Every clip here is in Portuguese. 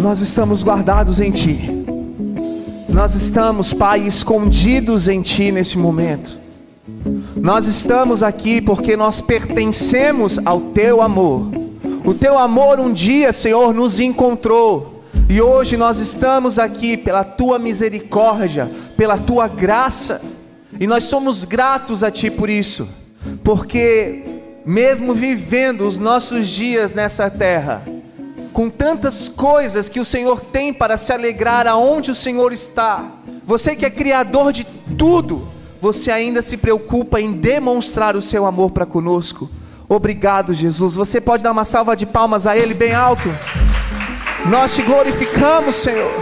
nós estamos guardados em Ti. Nós estamos, Pai, escondidos em Ti neste momento. Nós estamos aqui porque nós pertencemos ao Teu amor. O Teu amor um dia, Senhor, nos encontrou. E hoje nós estamos aqui pela Tua misericórdia, pela Tua graça. E nós somos gratos a Ti por isso. Porque, mesmo vivendo os nossos dias nessa terra, com tantas coisas que o Senhor tem para se alegrar aonde o Senhor está, você que é criador de tudo, você ainda se preocupa em demonstrar o seu amor para conosco. Obrigado, Jesus. Você pode dar uma salva de palmas a Ele bem alto. Nós te glorificamos, Senhor.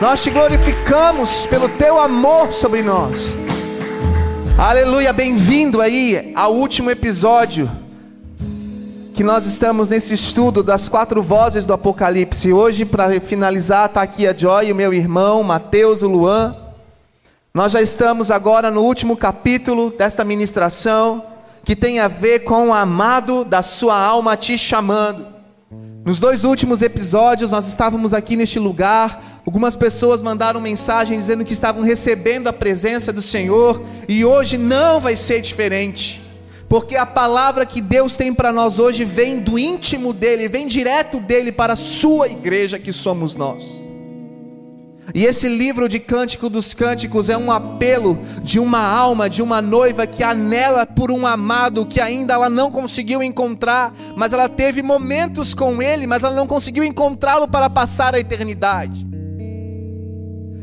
Nós te glorificamos pelo teu amor sobre nós. Aleluia, bem-vindo aí ao último episódio que nós estamos nesse estudo das quatro vozes do Apocalipse. Hoje, para finalizar, está aqui a Joy, o meu irmão, Mateus, o Luan. Nós já estamos agora no último capítulo desta ministração, que tem a ver com o amado da sua alma te chamando. Nos dois últimos episódios, nós estávamos aqui neste lugar. Algumas pessoas mandaram mensagem dizendo que estavam recebendo a presença do Senhor, e hoje não vai ser diferente porque a palavra que Deus tem para nós hoje vem do íntimo dele, vem direto dele para a sua igreja que somos nós. E esse livro de Cântico dos Cânticos é um apelo de uma alma, de uma noiva que anela por um amado que ainda ela não conseguiu encontrar, mas ela teve momentos com ele, mas ela não conseguiu encontrá-lo para passar a eternidade.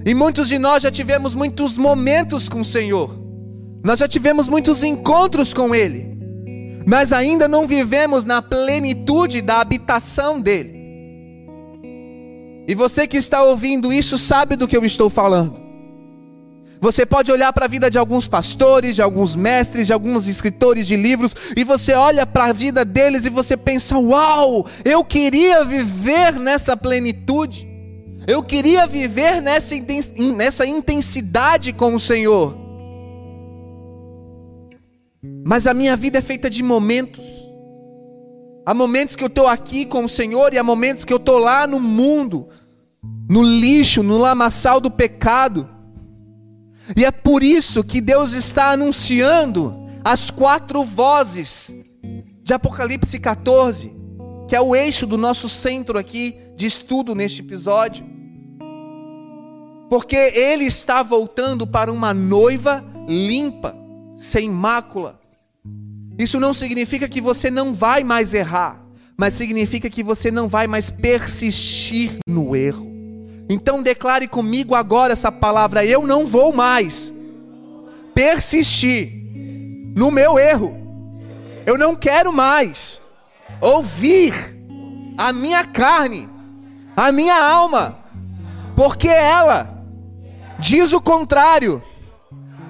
E muitos de nós já tivemos muitos momentos com o Senhor. Nós já tivemos muitos encontros com Ele, mas ainda não vivemos na plenitude da habitação dEle. E você que está ouvindo isso sabe do que eu estou falando. Você pode olhar para a vida de alguns pastores, de alguns mestres, de alguns escritores de livros, e você olha para a vida deles e você pensa: Uau, eu queria viver nessa plenitude, eu queria viver nessa, intensidade com o Senhor. Mas a minha vida é feita de momentos. Há momentos que eu estou aqui com o Senhor e há momentos que eu estou lá no mundo, no lixo, no lamaçal do pecado. E é por isso que Deus está anunciando as quatro vozes de Apocalipse 14, que é o eixo do nosso centro aqui de estudo neste episódio. Porque Ele está voltando para uma noiva limpa sem mácula. Isso não significa que você não vai mais errar, mas significa que você não vai mais persistir no erro. Então declare comigo agora essa palavra: eu não vou mais persistir no meu erro. Eu não quero mais ouvir a minha carne, a minha alma, porque ela diz o contrário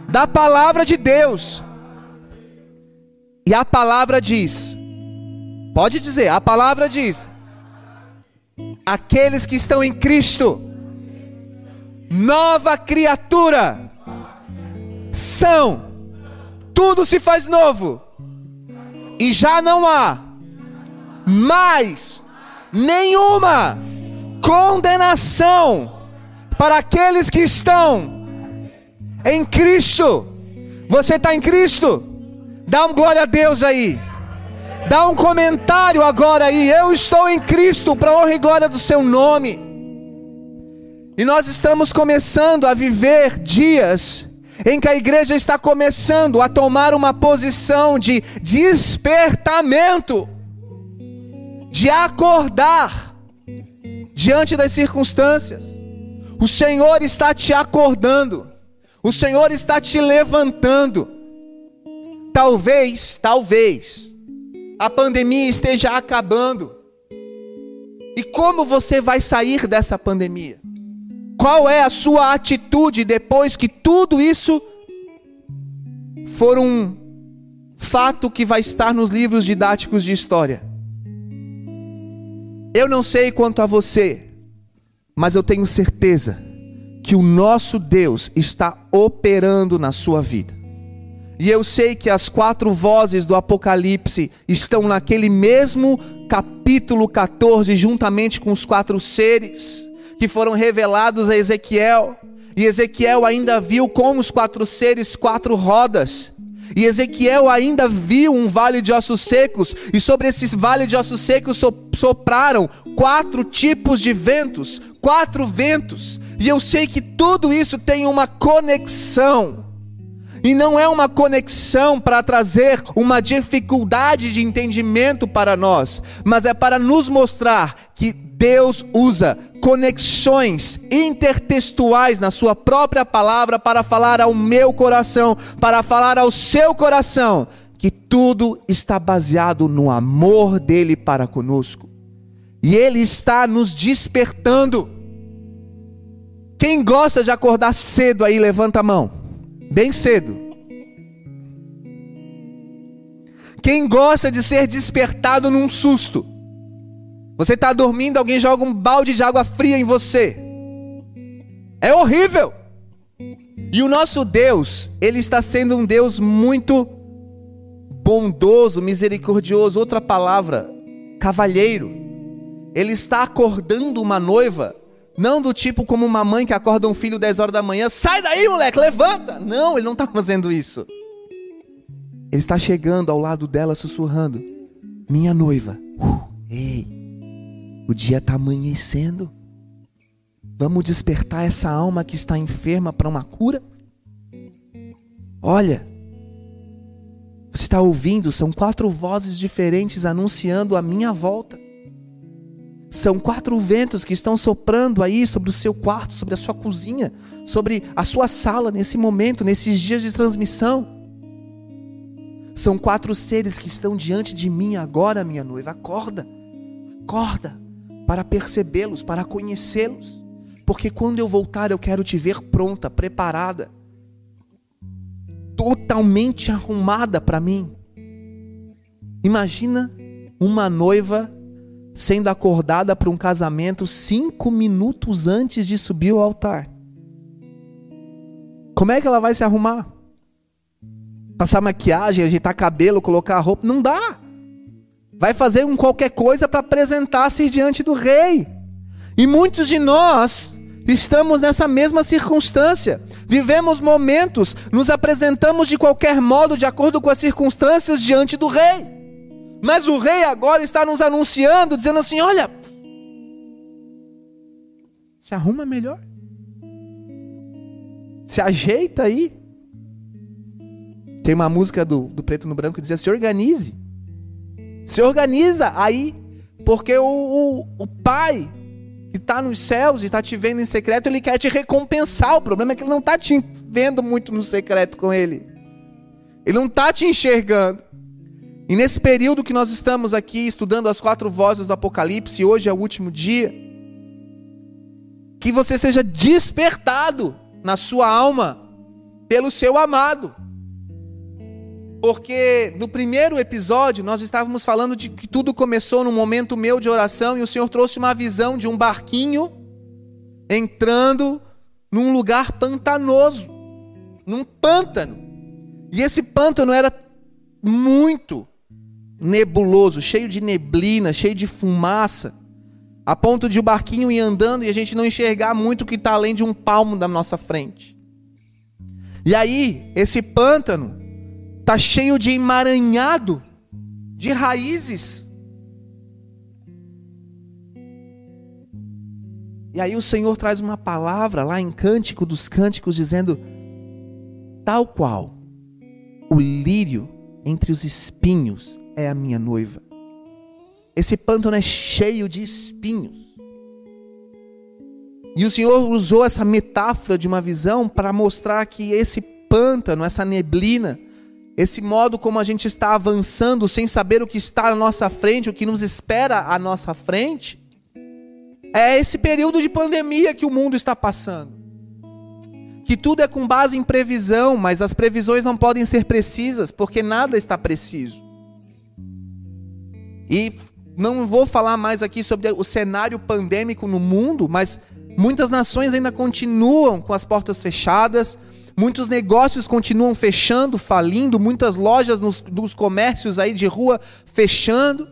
da palavra de Deus. E a palavra diz: pode dizer, a palavra diz: aqueles que estão em Cristo, nova criatura, são, tudo se faz novo, e já não há mais nenhuma condenação para aqueles que estão em Cristo. Você está em Cristo? Dá um glória a Deus aí. Dá um comentário agora aí. Eu estou em Cristo para honra e glória do seu nome. E nós estamos começando a viver dias em que a igreja está começando a tomar uma posição de despertamento, de acordar diante das circunstâncias. O Senhor está te acordando. O Senhor está te levantando. Talvez, talvez, a pandemia esteja acabando. E como você vai sair dessa pandemia? Qual é a sua atitude depois que tudo isso for um fato que vai estar nos livros didáticos de história? Eu não sei quanto a você, mas eu tenho certeza que o nosso Deus está operando na sua vida. E eu sei que as quatro vozes do Apocalipse estão naquele mesmo capítulo 14, juntamente com os quatro seres que foram revelados a Ezequiel. E Ezequiel ainda viu como os quatro seres, quatro rodas. E Ezequiel ainda viu um vale de ossos secos, e sobre esse vale de ossos secos sopraram quatro tipos de ventos, quatro ventos. E eu sei que tudo isso tem uma conexão. E não é uma conexão para trazer uma dificuldade de entendimento para nós, mas é para nos mostrar que Deus usa conexões intertextuais na Sua própria palavra para falar ao meu coração, para falar ao seu coração, que tudo está baseado no amor dele para conosco. E Ele está nos despertando. Quem gosta de acordar cedo aí, levanta a mão. Bem cedo. Quem gosta de ser despertado num susto? Você está dormindo, alguém joga um balde de água fria em você. É horrível. E o nosso Deus, ele está sendo um Deus muito bondoso, misericordioso, outra palavra, cavalheiro. Ele está acordando uma noiva, não do tipo como uma mãe que acorda um filho 10 horas da manhã, sai daí, moleque, levanta. Não, ele não está fazendo isso. Ele está chegando ao lado dela, sussurrando: Minha noiva, uh, ei, o dia está amanhecendo. Vamos despertar essa alma que está enferma para uma cura? Olha, você está ouvindo? São quatro vozes diferentes anunciando a minha volta. São quatro ventos que estão soprando aí sobre o seu quarto, sobre a sua cozinha, sobre a sua sala nesse momento, nesses dias de transmissão. São quatro seres que estão diante de mim agora, minha noiva. Acorda, acorda para percebê-los, para conhecê-los. Porque quando eu voltar, eu quero te ver pronta, preparada, totalmente arrumada para mim. Imagina uma noiva sendo acordada para um casamento cinco minutos antes de subir ao altar. Como é que ela vai se arrumar? Passar maquiagem, ajeitar cabelo, colocar roupa? Não dá vai fazer um qualquer coisa para apresentar-se diante do rei. E muitos de nós estamos nessa mesma circunstância. Vivemos momentos, nos apresentamos de qualquer modo, de acordo com as circunstâncias, diante do rei. Mas o rei agora está nos anunciando, dizendo assim: olha, se arruma melhor, se ajeita aí. Tem uma música do, do Preto no Branco que diz: se organize. Se organiza aí, porque o, o, o Pai que está nos céus e está te vendo em secreto, ele quer te recompensar. O problema é que ele não está te vendo muito no secreto com ele. Ele não está te enxergando. E nesse período que nós estamos aqui estudando as quatro vozes do Apocalipse, hoje é o último dia, que você seja despertado na sua alma pelo seu amado. Porque no primeiro episódio nós estávamos falando de que tudo começou num momento meu de oração e o Senhor trouxe uma visão de um barquinho entrando num lugar pantanoso, num pântano. E esse pântano era muito nebuloso, cheio de neblina, cheio de fumaça, a ponto de o barquinho ir andando e a gente não enxergar muito o que está além de um palmo da nossa frente. E aí, esse pântano está cheio de emaranhado, de raízes. E aí o Senhor traz uma palavra lá em Cântico dos Cânticos, dizendo: Tal qual o lírio entre os espinhos é a minha noiva. Esse pântano é cheio de espinhos. E o Senhor usou essa metáfora de uma visão para mostrar que esse pântano, essa neblina, esse modo como a gente está avançando sem saber o que está à nossa frente, o que nos espera à nossa frente, é esse período de pandemia que o mundo está passando. Que tudo é com base em previsão, mas as previsões não podem ser precisas, porque nada está preciso. E não vou falar mais aqui sobre o cenário pandêmico no mundo, mas muitas nações ainda continuam com as portas fechadas, Muitos negócios continuam fechando, falindo, muitas lojas nos, nos comércios aí de rua fechando.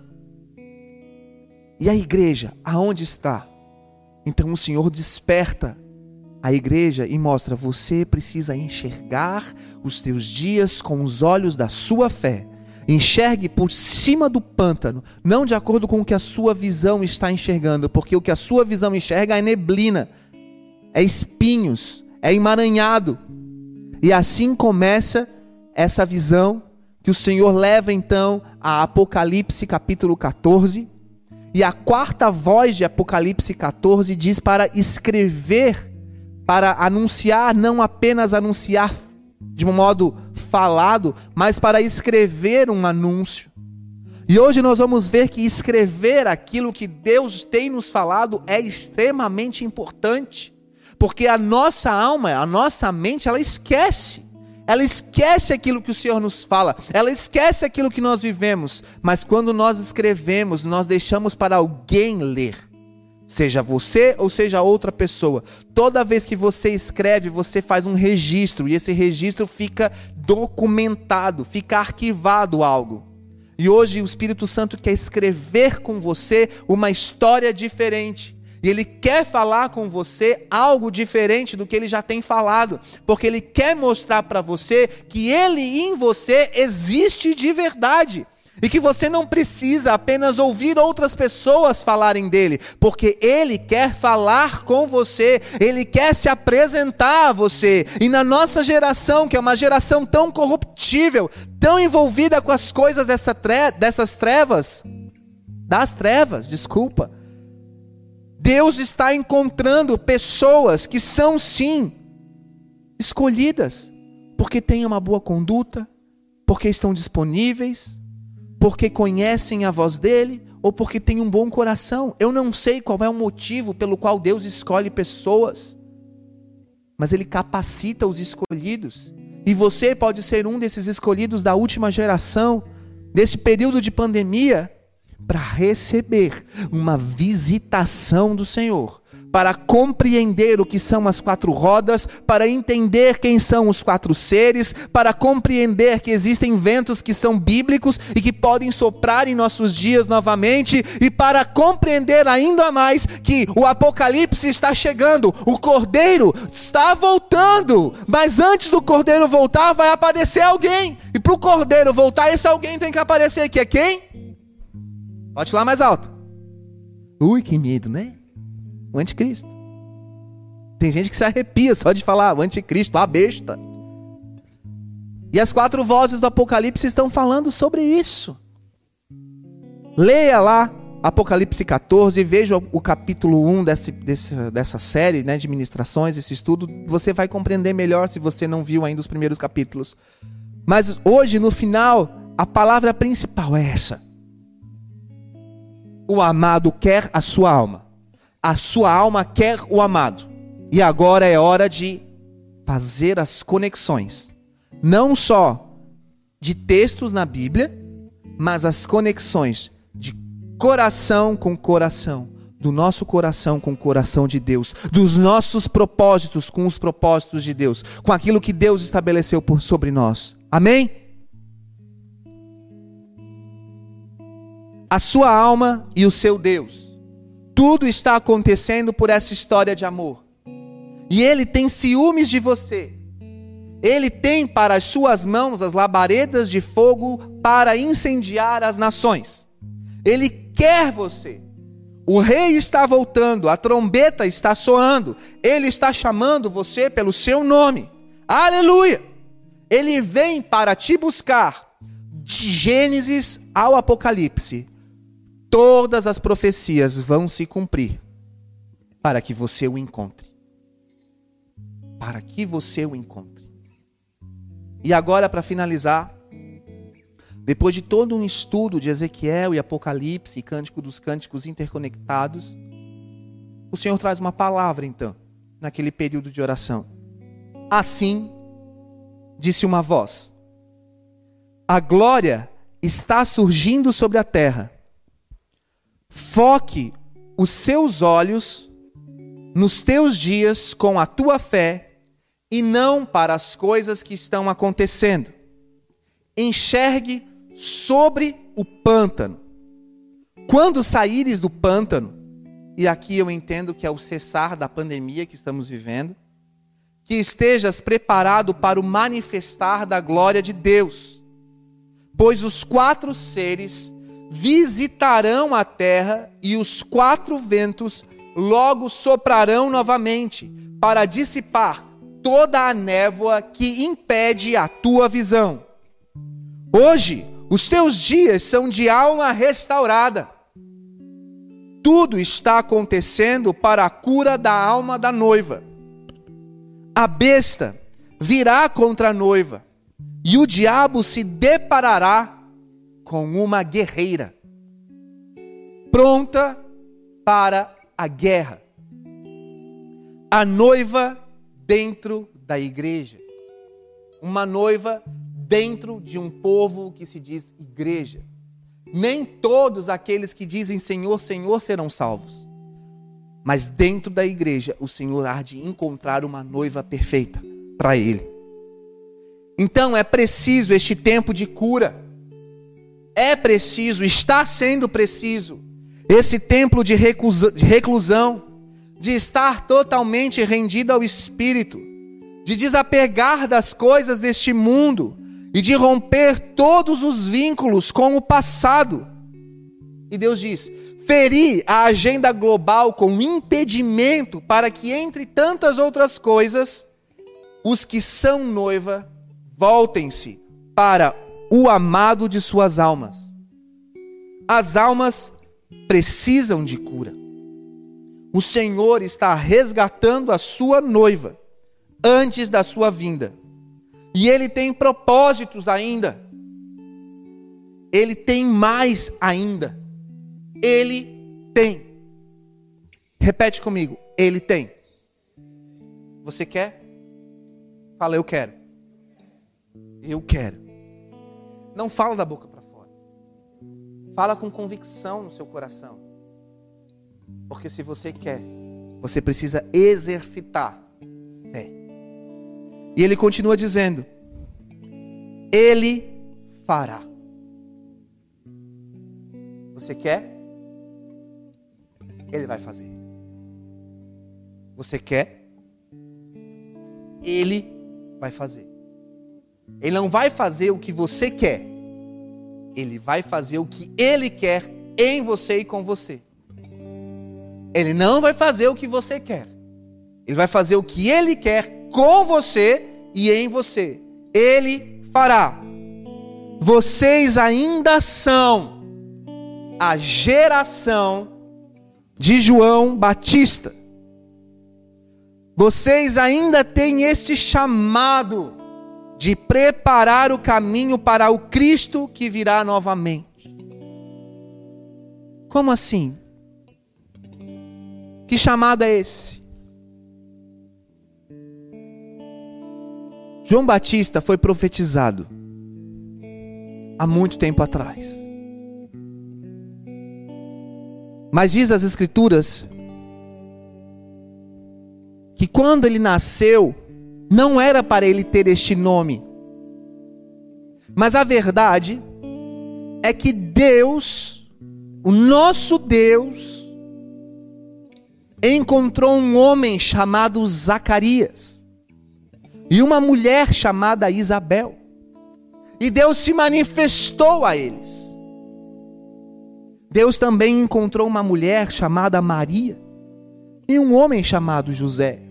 E a igreja, aonde está? Então o Senhor desperta a igreja e mostra: você precisa enxergar os teus dias com os olhos da sua fé. Enxergue por cima do pântano, não de acordo com o que a sua visão está enxergando, porque o que a sua visão enxerga é neblina, é espinhos, é emaranhado. E assim começa essa visão que o Senhor leva então a Apocalipse capítulo 14. E a quarta voz de Apocalipse 14 diz para escrever, para anunciar, não apenas anunciar de um modo falado, mas para escrever um anúncio. E hoje nós vamos ver que escrever aquilo que Deus tem nos falado é extremamente importante, porque a nossa alma, a nossa mente, ela esquece. Ela esquece aquilo que o Senhor nos fala, ela esquece aquilo que nós vivemos, mas quando nós escrevemos, nós deixamos para alguém ler. Seja você ou seja outra pessoa. Toda vez que você escreve, você faz um registro e esse registro fica documentado, fica arquivado algo. E hoje o Espírito Santo quer escrever com você uma história diferente. E ele quer falar com você algo diferente do que ele já tem falado, porque ele quer mostrar para você que ele em você existe de verdade. E que você não precisa apenas ouvir outras pessoas falarem dele, porque ele quer falar com você, ele quer se apresentar a você. E na nossa geração, que é uma geração tão corruptível, tão envolvida com as coisas dessa tre dessas trevas, das trevas, desculpa. Deus está encontrando pessoas que são sim escolhidas, porque têm uma boa conduta, porque estão disponíveis porque conhecem a voz dele ou porque têm um bom coração. Eu não sei qual é o motivo pelo qual Deus escolhe pessoas, mas ele capacita os escolhidos. E você pode ser um desses escolhidos da última geração, desse período de pandemia, para receber uma visitação do Senhor para compreender o que são as quatro rodas, para entender quem são os quatro seres, para compreender que existem ventos que são bíblicos e que podem soprar em nossos dias novamente, e para compreender ainda mais que o Apocalipse está chegando, o Cordeiro está voltando, mas antes do Cordeiro voltar, vai aparecer alguém, e para o Cordeiro voltar, esse alguém tem que aparecer, que é quem? Pode falar mais alto. Ui, que medo, né? O anticristo. Tem gente que se arrepia só de falar o anticristo, a besta. E as quatro vozes do Apocalipse estão falando sobre isso. Leia lá Apocalipse 14, veja o capítulo 1 desse, desse, dessa série né, de ministrações, esse estudo. Você vai compreender melhor se você não viu ainda os primeiros capítulos. Mas hoje, no final, a palavra principal é essa: O amado quer a sua alma. A sua alma quer o amado. E agora é hora de fazer as conexões. Não só de textos na Bíblia, mas as conexões de coração com coração, do nosso coração com o coração de Deus, dos nossos propósitos com os propósitos de Deus, com aquilo que Deus estabeleceu por sobre nós. Amém? A sua alma e o seu Deus tudo está acontecendo por essa história de amor. E ele tem ciúmes de você. Ele tem para as suas mãos as labaredas de fogo para incendiar as nações. Ele quer você. O rei está voltando, a trombeta está soando. Ele está chamando você pelo seu nome. Aleluia! Ele vem para te buscar. De Gênesis ao Apocalipse, todas as profecias vão se cumprir para que você o encontre. Para que você o encontre. E agora, para finalizar, depois de todo um estudo de Ezequiel e Apocalipse e Cântico dos Cânticos interconectados, o Senhor traz uma palavra então, naquele período de oração. Assim, disse uma voz: A glória está surgindo sobre a terra Foque os seus olhos nos teus dias com a tua fé e não para as coisas que estão acontecendo. Enxergue sobre o pântano. quando saíres do pântano, e aqui eu entendo que é o cessar da pandemia que estamos vivendo, que estejas preparado para o manifestar da glória de Deus. Pois os quatro seres visitarão a terra e os quatro ventos logo soprarão novamente para dissipar toda a névoa que impede a tua visão. Hoje, os teus dias são de alma restaurada. Tudo está acontecendo para a cura da alma da noiva. A besta virá contra a noiva, e o diabo se deparará com uma guerreira, pronta para a guerra. A noiva dentro da igreja. Uma noiva dentro de um povo que se diz igreja. Nem todos aqueles que dizem Senhor, Senhor serão salvos. Mas dentro da igreja, o Senhor há de encontrar uma noiva perfeita para Ele. Então é preciso este tempo de cura. É preciso, está sendo preciso, esse tempo de reclusão, de estar totalmente rendido ao Espírito, de desapegar das coisas deste mundo e de romper todos os vínculos com o passado. E Deus diz: ferir a agenda global com impedimento para que, entre tantas outras coisas, os que são noiva voltem-se para o amado de suas almas. As almas precisam de cura. O Senhor está resgatando a sua noiva antes da sua vinda. E ele tem propósitos ainda. Ele tem mais ainda. Ele tem. Repete comigo. Ele tem. Você quer? Fala, eu quero. Eu quero. Não fala da boca para fora. Fala com convicção no seu coração. Porque se você quer, você precisa exercitar fé. E ele continua dizendo: Ele fará. Você quer? Ele vai fazer. Você quer? Ele vai fazer. Ele não vai fazer o que você quer. Ele vai fazer o que ele quer em você e com você. Ele não vai fazer o que você quer. Ele vai fazer o que ele quer com você e em você. Ele fará. Vocês ainda são a geração de João Batista. Vocês ainda têm esse chamado de preparar o caminho para o Cristo que virá novamente. Como assim? Que chamado é esse? João Batista foi profetizado há muito tempo atrás. Mas diz as Escrituras que quando ele nasceu, não era para ele ter este nome. Mas a verdade é que Deus, o nosso Deus, encontrou um homem chamado Zacarias e uma mulher chamada Isabel. E Deus se manifestou a eles. Deus também encontrou uma mulher chamada Maria e um homem chamado José.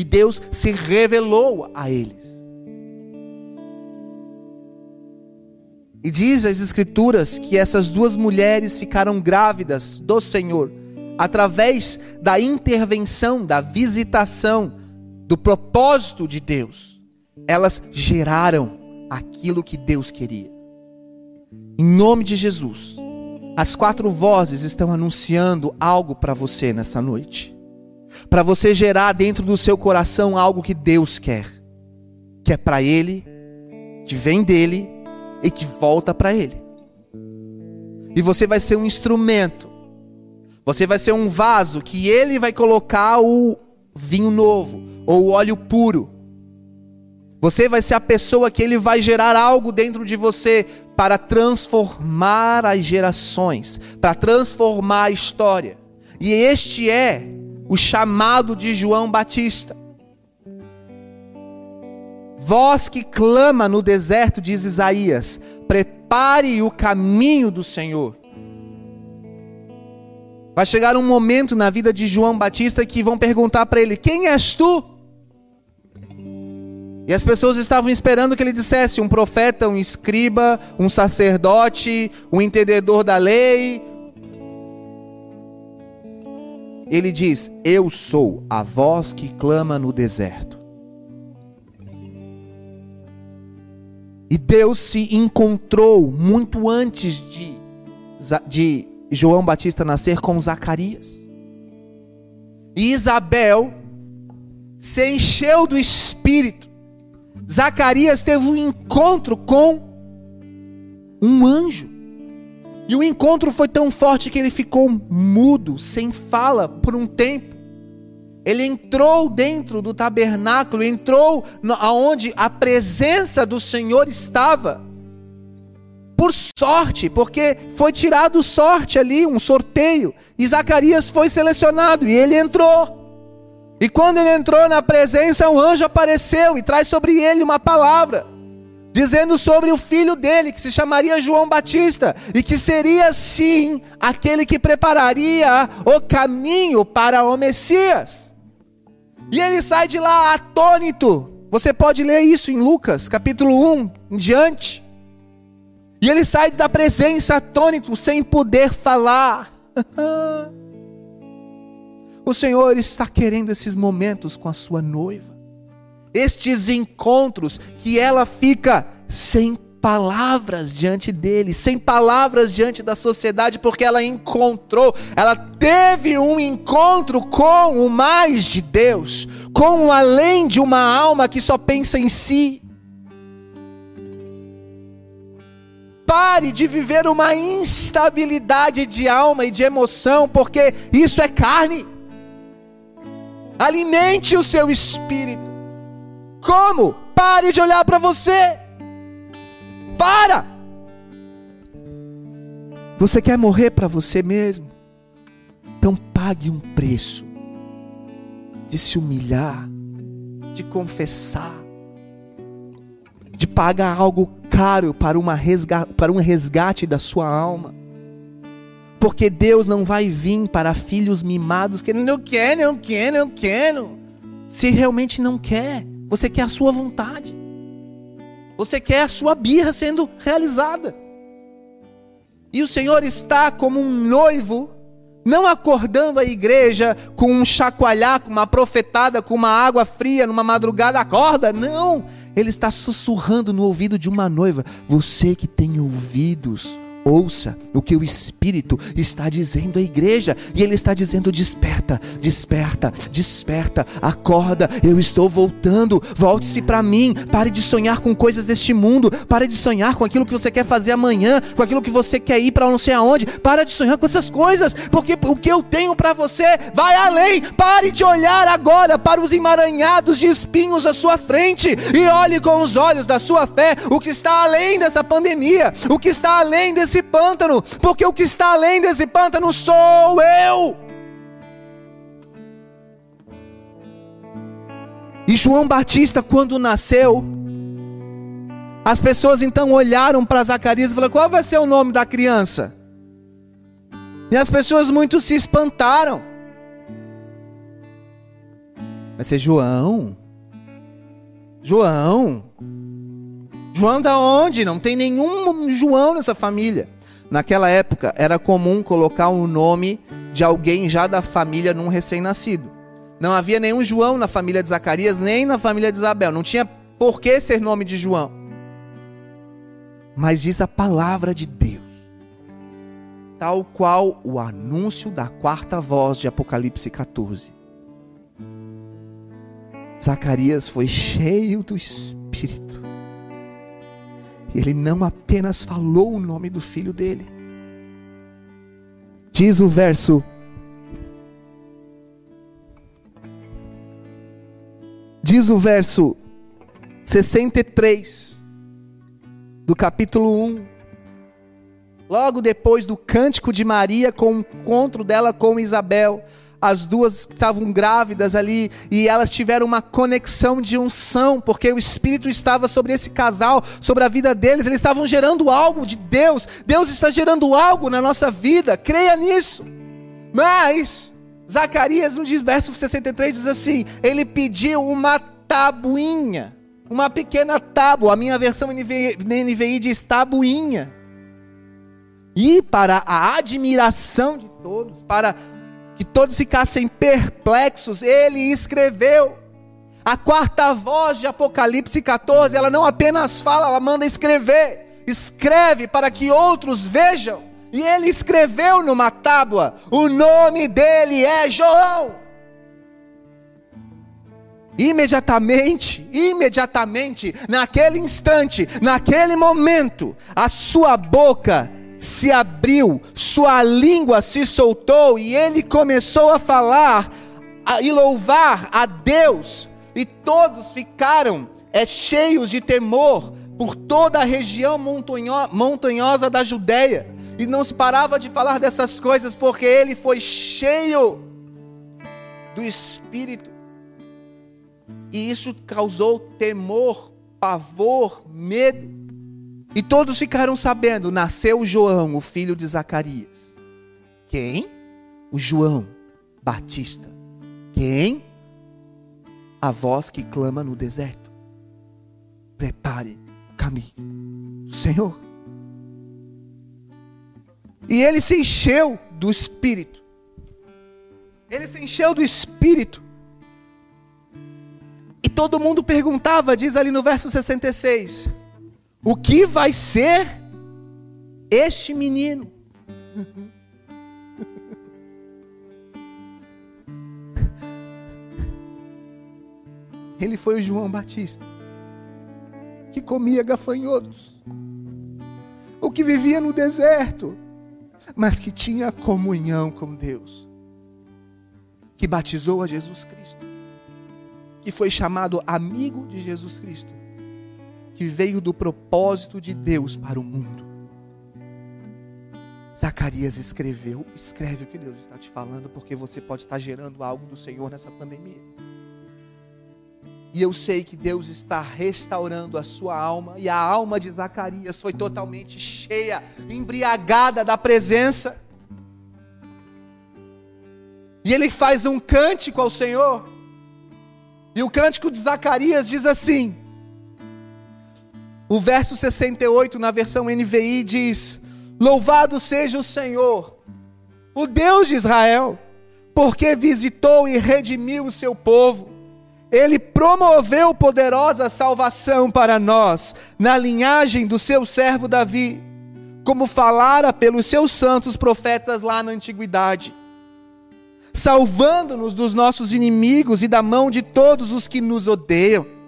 E Deus se revelou a eles. E diz as Escrituras que essas duas mulheres ficaram grávidas do Senhor através da intervenção, da visitação do propósito de Deus, elas geraram aquilo que Deus queria. Em nome de Jesus, as quatro vozes estão anunciando algo para você nessa noite. Para você gerar dentro do seu coração algo que Deus quer, que é para Ele, que vem dele e que volta para Ele. E você vai ser um instrumento, você vai ser um vaso que Ele vai colocar o vinho novo, ou o óleo puro. Você vai ser a pessoa que ele vai gerar algo dentro de você para transformar as gerações, para transformar a história. E este é o chamado de João Batista. Voz que clama no deserto, diz Isaías: prepare o caminho do Senhor. Vai chegar um momento na vida de João Batista que vão perguntar para ele: Quem és tu? E as pessoas estavam esperando que ele dissesse: um profeta, um escriba, um sacerdote, um entendedor da lei. Ele diz: Eu sou a voz que clama no deserto. E Deus se encontrou muito antes de, de João Batista nascer com Zacarias. E Isabel se encheu do Espírito. Zacarias teve um encontro com um anjo. E o encontro foi tão forte que ele ficou mudo, sem fala, por um tempo. Ele entrou dentro do tabernáculo, entrou aonde a presença do Senhor estava por sorte, porque foi tirado sorte ali, um sorteio, e Zacarias foi selecionado e ele entrou. E quando ele entrou na presença, um anjo apareceu e traz sobre ele uma palavra, dizendo sobre o filho dele, que se chamaria João Batista, e que seria sim aquele que prepararia o caminho para o Messias. E ele sai de lá atônito. Você pode ler isso em Lucas, capítulo 1 em diante. E ele sai da presença atônito, sem poder falar. o Senhor está querendo esses momentos com a sua noiva. Estes encontros que ela fica sem palavras diante dele, sem palavras diante da sociedade, porque ela encontrou, ela teve um encontro com o mais de Deus, com o além de uma alma que só pensa em si. Pare de viver uma instabilidade de alma e de emoção, porque isso é carne. Alimente o seu espírito. Como? Pare de olhar para você. Para! Você quer morrer para você mesmo? Então pague um preço de se humilhar, de confessar, de pagar algo caro para, uma resga para um resgate da sua alma. Porque Deus não vai vir para filhos mimados querendo, eu quero, eu quero, eu quero. Se realmente não quer, você quer a sua vontade. Você quer a sua birra sendo realizada. E o Senhor está como um noivo, não acordando a igreja com um chacoalhar, com uma profetada, com uma água fria numa madrugada, acorda. Não, ele está sussurrando no ouvido de uma noiva: Você que tem ouvidos, Ouça o que o Espírito está dizendo à igreja, e ele está dizendo: desperta, desperta, desperta, acorda, eu estou voltando, volte-se para mim, pare de sonhar com coisas deste mundo, pare de sonhar com aquilo que você quer fazer amanhã, com aquilo que você quer ir para não sei aonde, para de sonhar com essas coisas, porque o que eu tenho para você vai além, pare de olhar agora para os emaranhados de espinhos à sua frente, e olhe com os olhos da sua fé o que está além dessa pandemia, o que está além desse desse pântano, porque o que está além desse pântano sou eu. E João Batista, quando nasceu, as pessoas então olharam para Zacarias e falaram: qual vai ser o nome da criança? E as pessoas muito se espantaram. Vai ser João. João. João da onde? Não tem nenhum João nessa família. Naquela época era comum colocar o nome de alguém já da família num recém-nascido. Não havia nenhum João na família de Zacarias, nem na família de Isabel. Não tinha por que ser nome de João. Mas diz a palavra de Deus, tal qual o anúncio da quarta voz de Apocalipse 14. Zacarias foi cheio do Espírito ele não apenas falou o nome do filho dele. Diz o verso Diz o verso 63 do capítulo 1 logo depois do cântico de Maria com o encontro dela com Isabel, as duas estavam grávidas ali e elas tiveram uma conexão de unção, porque o Espírito estava sobre esse casal, sobre a vida deles, eles estavam gerando algo de Deus. Deus está gerando algo na nossa vida, creia nisso. Mas, Zacarias, no verso 63, diz assim: ele pediu uma tabuinha, uma pequena tábua, a minha versão NVI diz tabuinha. E para a admiração de todos, para que todos ficassem perplexos, ele escreveu. A quarta voz de Apocalipse 14, ela não apenas fala, ela manda escrever. Escreve para que outros vejam. E ele escreveu numa tábua: o nome dele é João. Imediatamente, imediatamente, naquele instante, naquele momento, a sua boca se abriu, sua língua se soltou e ele começou a falar a, e louvar a Deus, e todos ficaram é, cheios de temor por toda a região montanho, montanhosa da Judéia, e não se parava de falar dessas coisas porque ele foi cheio do Espírito, e isso causou temor, pavor, medo. E todos ficaram sabendo: nasceu João, o filho de Zacarias. Quem? O João Batista. Quem? A voz que clama no deserto. Prepare o caminho do Senhor. E ele se encheu do Espírito. Ele se encheu do Espírito. E todo mundo perguntava, diz ali no verso 66 o que vai ser este menino? Ele foi o João Batista, que comia gafanhotos, o que vivia no deserto, mas que tinha comunhão com Deus, que batizou a Jesus Cristo, que foi chamado amigo de Jesus Cristo que veio do propósito de Deus para o mundo. Zacarias escreveu, escreve o que Deus está te falando, porque você pode estar gerando algo do Senhor nessa pandemia. E eu sei que Deus está restaurando a sua alma, e a alma de Zacarias foi totalmente cheia, embriagada da presença. E ele faz um cântico ao Senhor. E o cântico de Zacarias diz assim: o verso 68 na versão NVI diz: Louvado seja o Senhor, o Deus de Israel, porque visitou e redimiu o seu povo. Ele promoveu poderosa salvação para nós, na linhagem do seu servo Davi, como falara pelos seus santos profetas lá na antiguidade, salvando-nos dos nossos inimigos e da mão de todos os que nos odeiam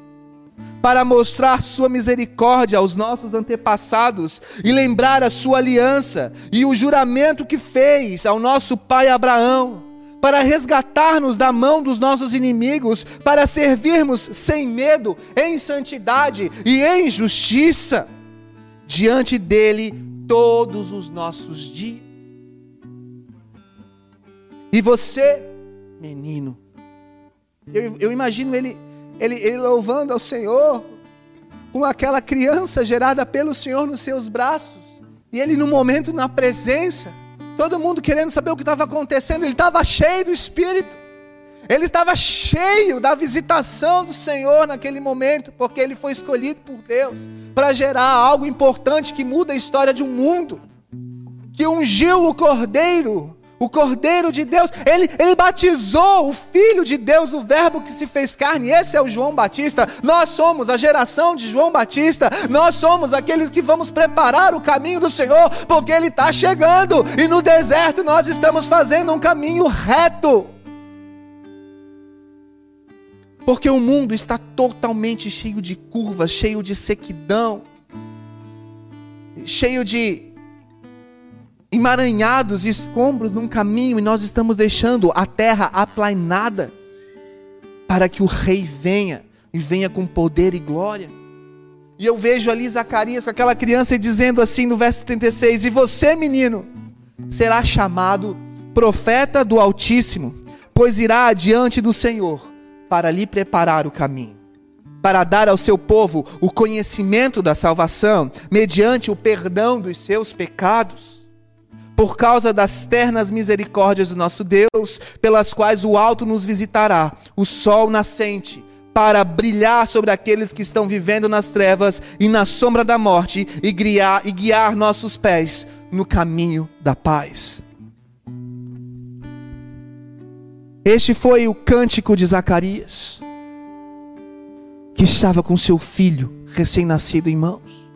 para mostrar sua misericórdia aos nossos antepassados e lembrar a sua aliança e o juramento que fez ao nosso pai Abraão, para resgatar-nos da mão dos nossos inimigos, para servirmos sem medo, em santidade e em justiça, diante dele todos os nossos dias. E você, menino, eu, eu imagino ele ele, ele louvando ao Senhor, com aquela criança gerada pelo Senhor nos seus braços, e ele no momento na presença, todo mundo querendo saber o que estava acontecendo, ele estava cheio do Espírito, ele estava cheio da visitação do Senhor naquele momento, porque ele foi escolhido por Deus para gerar algo importante que muda a história de um mundo, que ungiu o Cordeiro o Cordeiro de Deus, ele, ele batizou o Filho de Deus, o Verbo que se fez carne. Esse é o João Batista. Nós somos a geração de João Batista. Nós somos aqueles que vamos preparar o caminho do Senhor, porque Ele está chegando. E no deserto nós estamos fazendo um caminho reto. Porque o mundo está totalmente cheio de curvas, cheio de sequidão, cheio de emaranhados, escombros num caminho e nós estamos deixando a terra aplainada para que o rei venha e venha com poder e glória. E eu vejo ali Zacarias com aquela criança dizendo assim no verso 36: E você, menino, será chamado profeta do Altíssimo, pois irá adiante do Senhor para lhe preparar o caminho, para dar ao seu povo o conhecimento da salvação, mediante o perdão dos seus pecados. Por causa das ternas misericórdias do nosso Deus, pelas quais o alto nos visitará, o sol nascente para brilhar sobre aqueles que estão vivendo nas trevas e na sombra da morte e guiar, e guiar nossos pés no caminho da paz. Este foi o cântico de Zacarias, que estava com seu filho recém-nascido em mãos.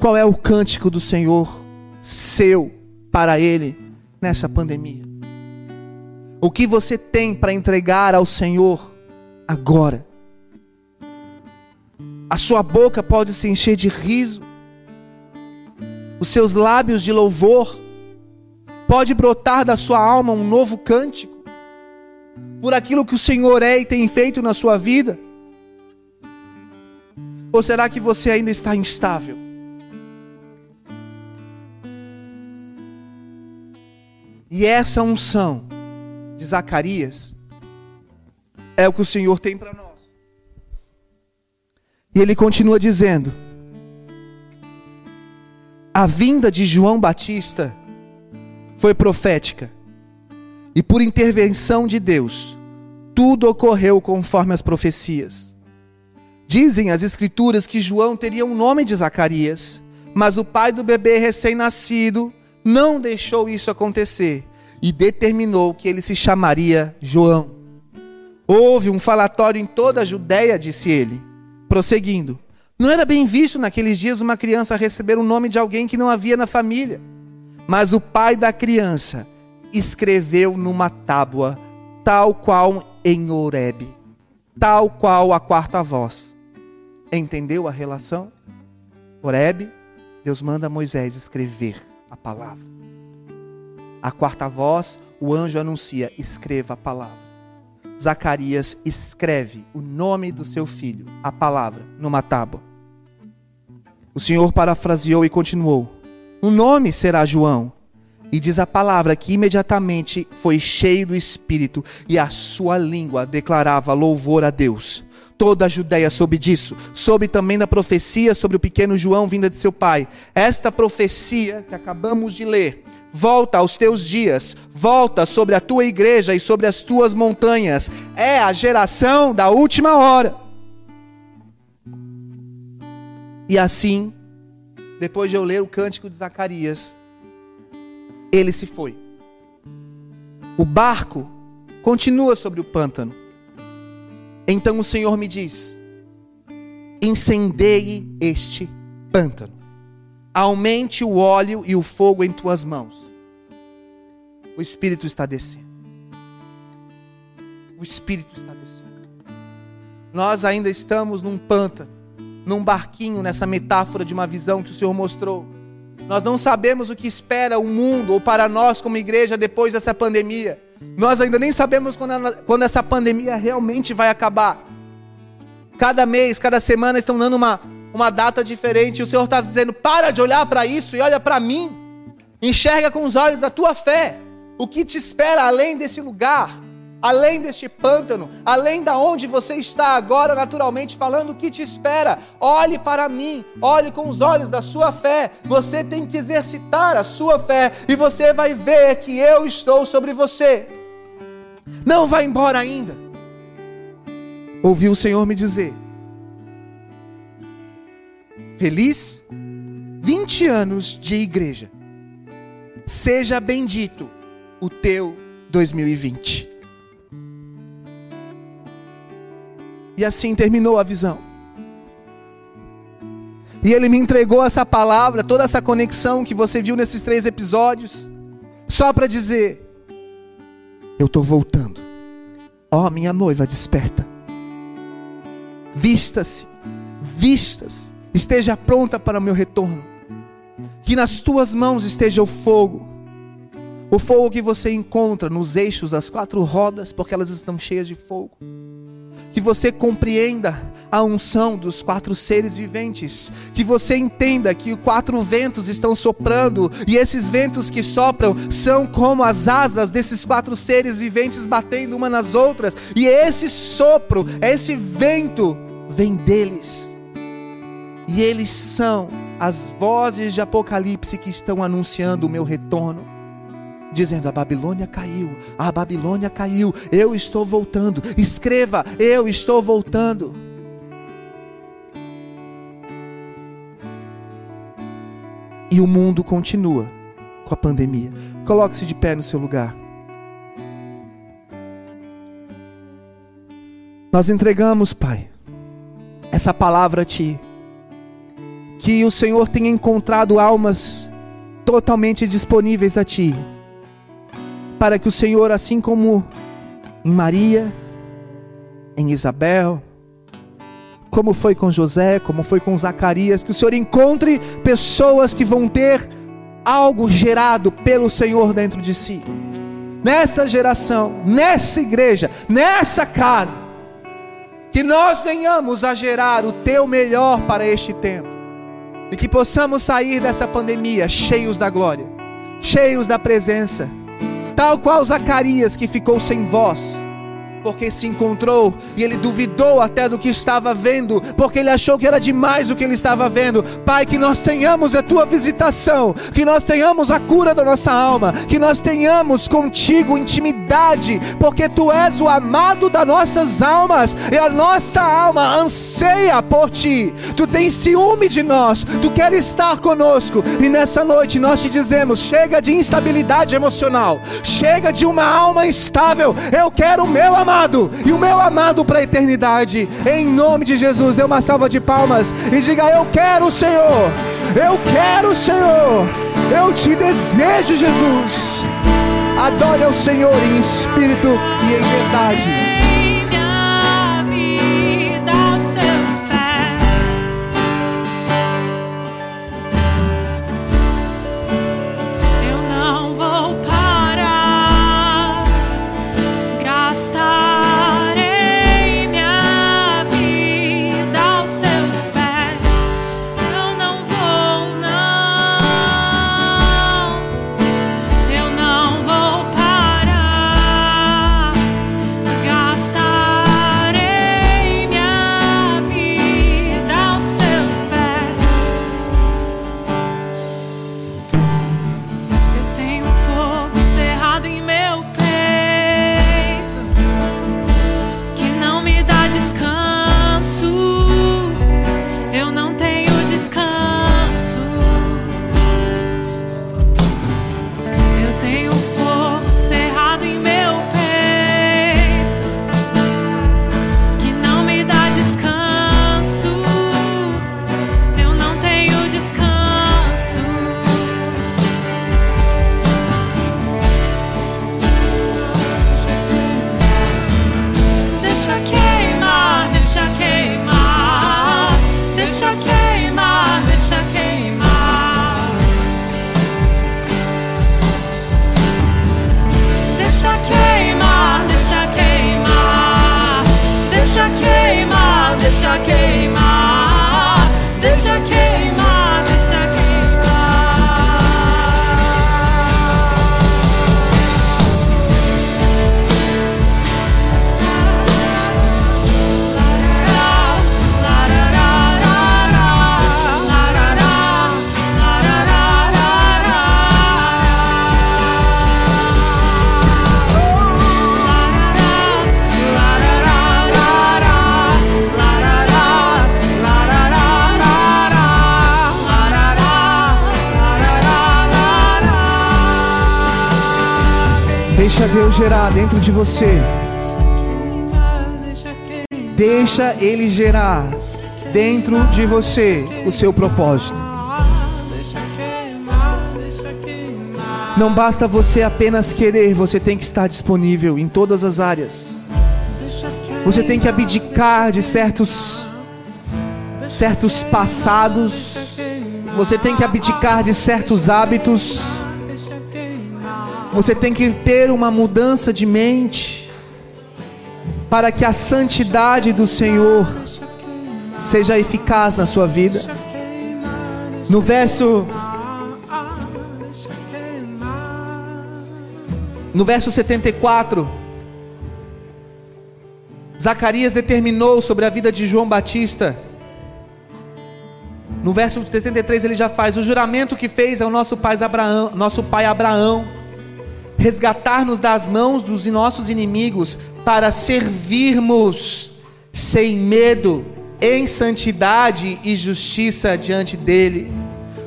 Qual é o cântico do Senhor seu para ele nessa pandemia? O que você tem para entregar ao Senhor agora. A sua boca pode se encher de riso, os seus lábios de louvor, pode brotar da sua alma um novo cântico, por aquilo que o Senhor é e tem feito na sua vida? Ou será que você ainda está instável? E essa unção de Zacarias é o que o Senhor tem para nós. E ele continua dizendo: A vinda de João Batista foi profética, e por intervenção de Deus, tudo ocorreu conforme as profecias. Dizem as Escrituras que João teria um nome de Zacarias, mas o pai do bebê recém-nascido não deixou isso acontecer e determinou que ele se chamaria João. Houve um falatório em toda a Judéia, disse ele, prosseguindo. Não era bem visto naqueles dias uma criança receber o nome de alguém que não havia na família. Mas o pai da criança escreveu numa tábua, tal qual em Horebe, tal qual a quarta voz. Entendeu a relação? Horebe, Deus manda Moisés escrever a palavra. A quarta voz, o anjo anuncia: escreva a palavra. Zacarias escreve o nome do seu filho, a palavra, numa tábua. O Senhor parafraseou e continuou: O nome será João. E diz a palavra que imediatamente foi cheio do Espírito e a sua língua declarava louvor a Deus. Toda a Judéia soube disso, soube também da profecia sobre o pequeno João vinda de seu pai. Esta profecia que acabamos de ler Volta aos teus dias, volta sobre a tua igreja e sobre as tuas montanhas. É a geração da última hora. E assim, depois de eu ler o cântico de Zacarias, ele se foi. O barco continua sobre o pântano. Então o Senhor me diz: incendeie este pântano aumente o óleo e o fogo em tuas mãos. O Espírito está descendo. O Espírito está descendo. Nós ainda estamos num pântano, num barquinho, nessa metáfora de uma visão que o Senhor mostrou. Nós não sabemos o que espera o mundo ou para nós como igreja depois dessa pandemia. Nós ainda nem sabemos quando, ela, quando essa pandemia realmente vai acabar. Cada mês, cada semana estão dando uma, uma data diferente. O Senhor está dizendo: para de olhar para isso e olha para mim. Enxerga com os olhos da tua fé o que te espera além desse lugar, além deste pântano, além da onde você está agora, naturalmente falando, o que te espera. Olhe para mim, olhe com os olhos da sua fé. Você tem que exercitar a sua fé e você vai ver que eu estou sobre você. Não vá embora ainda. Ouvi o Senhor me dizer Feliz 20 anos de igreja. Seja bendito o teu 2020. E assim terminou a visão. E ele me entregou essa palavra, toda essa conexão que você viu nesses três episódios, só para dizer: Eu estou voltando. Ó, oh, minha noiva desperta. Vista-se, vista-se esteja pronta para o meu retorno. Que nas tuas mãos esteja o fogo, o fogo que você encontra nos eixos das quatro rodas, porque elas estão cheias de fogo. Que você compreenda a unção dos quatro seres viventes, que você entenda que quatro ventos estão soprando e esses ventos que sopram são como as asas desses quatro seres viventes batendo uma nas outras, e esse sopro, esse vento vem deles. E eles são as vozes de Apocalipse que estão anunciando o meu retorno dizendo: A Babilônia caiu, a Babilônia caiu, eu estou voltando. Escreva: Eu estou voltando. E o mundo continua com a pandemia. Coloque-se de pé no seu lugar. Nós entregamos, Pai, essa palavra a Ti. Que o Senhor tenha encontrado almas totalmente disponíveis a Ti. Para que o Senhor, assim como em Maria, em Isabel, como foi com José, como foi com Zacarias, que o Senhor encontre pessoas que vão ter algo gerado pelo Senhor dentro de si. Nessa geração, nessa igreja, nessa casa, que nós venhamos a gerar o teu melhor para este tempo. E que possamos sair dessa pandemia cheios da glória, cheios da presença, tal qual Zacarias que ficou sem voz porque se encontrou e ele duvidou até do que estava vendo, porque ele achou que era demais o que ele estava vendo. Pai, que nós tenhamos a tua visitação, que nós tenhamos a cura da nossa alma, que nós tenhamos contigo intimidade, porque tu és o amado das nossas almas e a nossa alma anseia por ti. Tu tens ciúme de nós, tu queres estar conosco e nessa noite nós te dizemos: chega de instabilidade emocional, chega de uma alma instável. Eu quero o meu amado amado e o meu amado para a eternidade. Em nome de Jesus, dê uma salva de palmas e diga: Eu quero o Senhor, eu quero o Senhor, eu te desejo, Jesus. Adore ao Senhor em espírito e em verdade. Deus gerar dentro de você. Deixa Ele gerar dentro de você o seu propósito. Não basta você apenas querer, você tem que estar disponível em todas as áreas. Você tem que abdicar de certos certos passados. Você tem que abdicar de certos hábitos. Você tem que ter uma mudança de mente para que a santidade do Senhor seja eficaz na sua vida. No verso No verso 74, Zacarias determinou sobre a vida de João Batista. No verso 73 ele já faz o juramento que fez ao nosso pai Abraão, nosso pai Abraão, resgatar-nos das mãos dos nossos inimigos para servirmos sem medo, em santidade e justiça diante dele.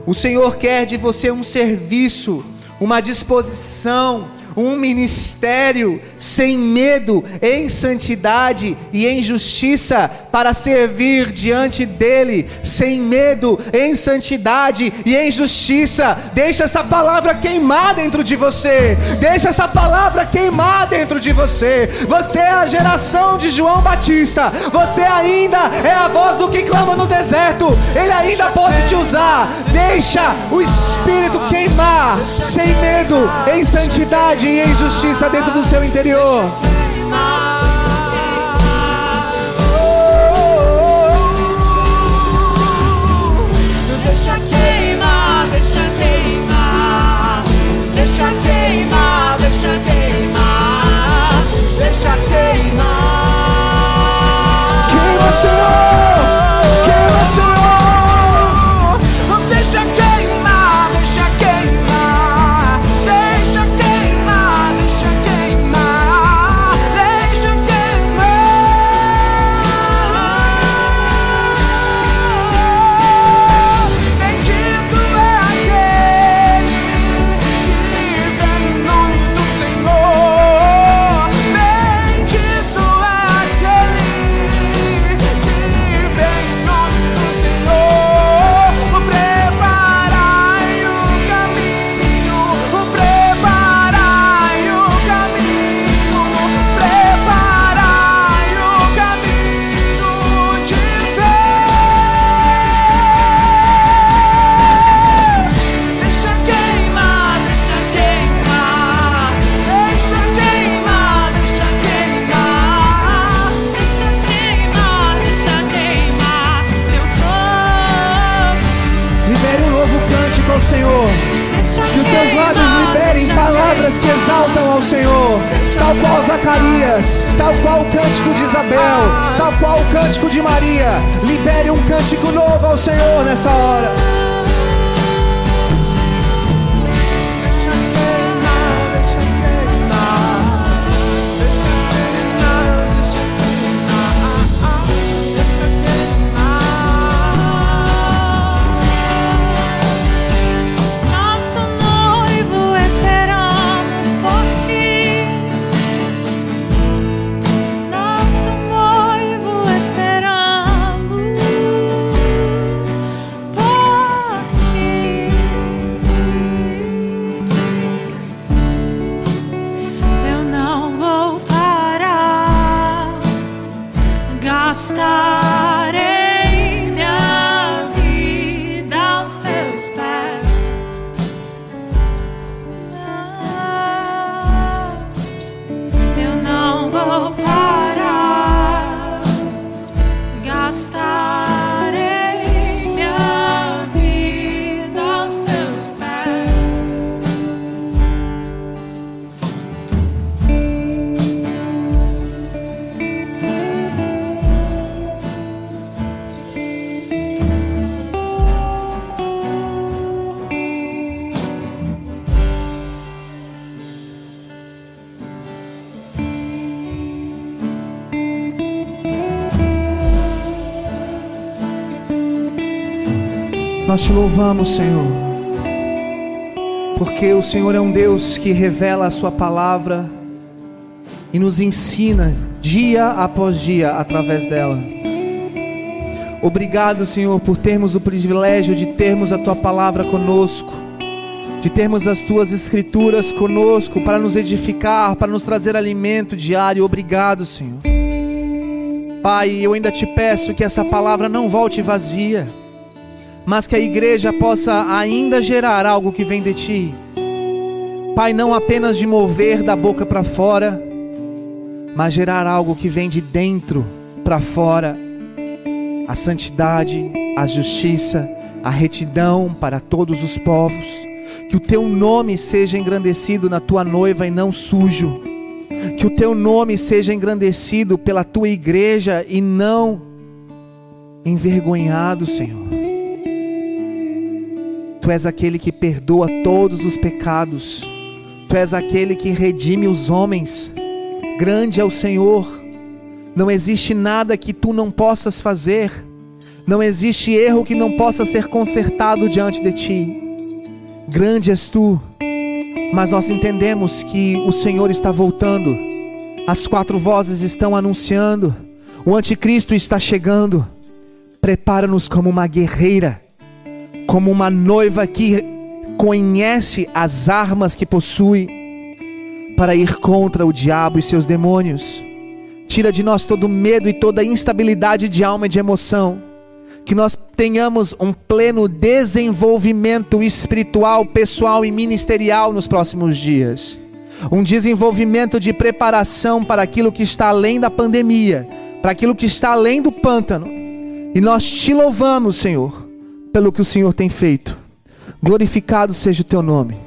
O Senhor quer de você um serviço, uma disposição, um ministério sem medo, em santidade e em justiça, para servir diante dEle, sem medo, em santidade e em justiça. Deixa essa palavra queimar dentro de você, deixa essa palavra queimar dentro de você. Você é a geração de João Batista, você ainda é a voz do que clama no deserto, Ele ainda pode te usar. Deixa o Espírito queimar, sem medo, em santidade e em justiça dentro do seu interior. Deixa queimar, deixa queimar, deixa queimar, deixa queimar, deixa queimar. Queima, Senhor! star. Nós te louvamos, Senhor, porque o Senhor é um Deus que revela a Sua palavra e nos ensina dia após dia através dela. Obrigado, Senhor, por termos o privilégio de termos a Tua palavra conosco, de termos as Tuas escrituras conosco para nos edificar, para nos trazer alimento diário. Obrigado, Senhor. Pai, eu ainda te peço que essa palavra não volte vazia mas que a igreja possa ainda gerar algo que vem de ti. Pai, não apenas de mover da boca para fora, mas gerar algo que vem de dentro para fora. A santidade, a justiça, a retidão para todos os povos. Que o teu nome seja engrandecido na tua noiva e não sujo. Que o teu nome seja engrandecido pela tua igreja e não envergonhado, Senhor. Tu és aquele que perdoa todos os pecados. Tu és aquele que redime os homens. Grande é o Senhor. Não existe nada que tu não possas fazer. Não existe erro que não possa ser consertado diante de ti. Grande és tu. Mas nós entendemos que o Senhor está voltando. As quatro vozes estão anunciando. O anticristo está chegando. Prepara-nos como uma guerreira, como uma noiva que conhece as armas que possui para ir contra o diabo e seus demônios. Tira de nós todo medo e toda instabilidade de alma e de emoção. Que nós tenhamos um pleno desenvolvimento espiritual, pessoal e ministerial nos próximos dias. Um desenvolvimento de preparação para aquilo que está além da pandemia, para aquilo que está além do pântano. E nós te louvamos, Senhor, pelo que o Senhor tem feito. Glorificado seja o teu nome.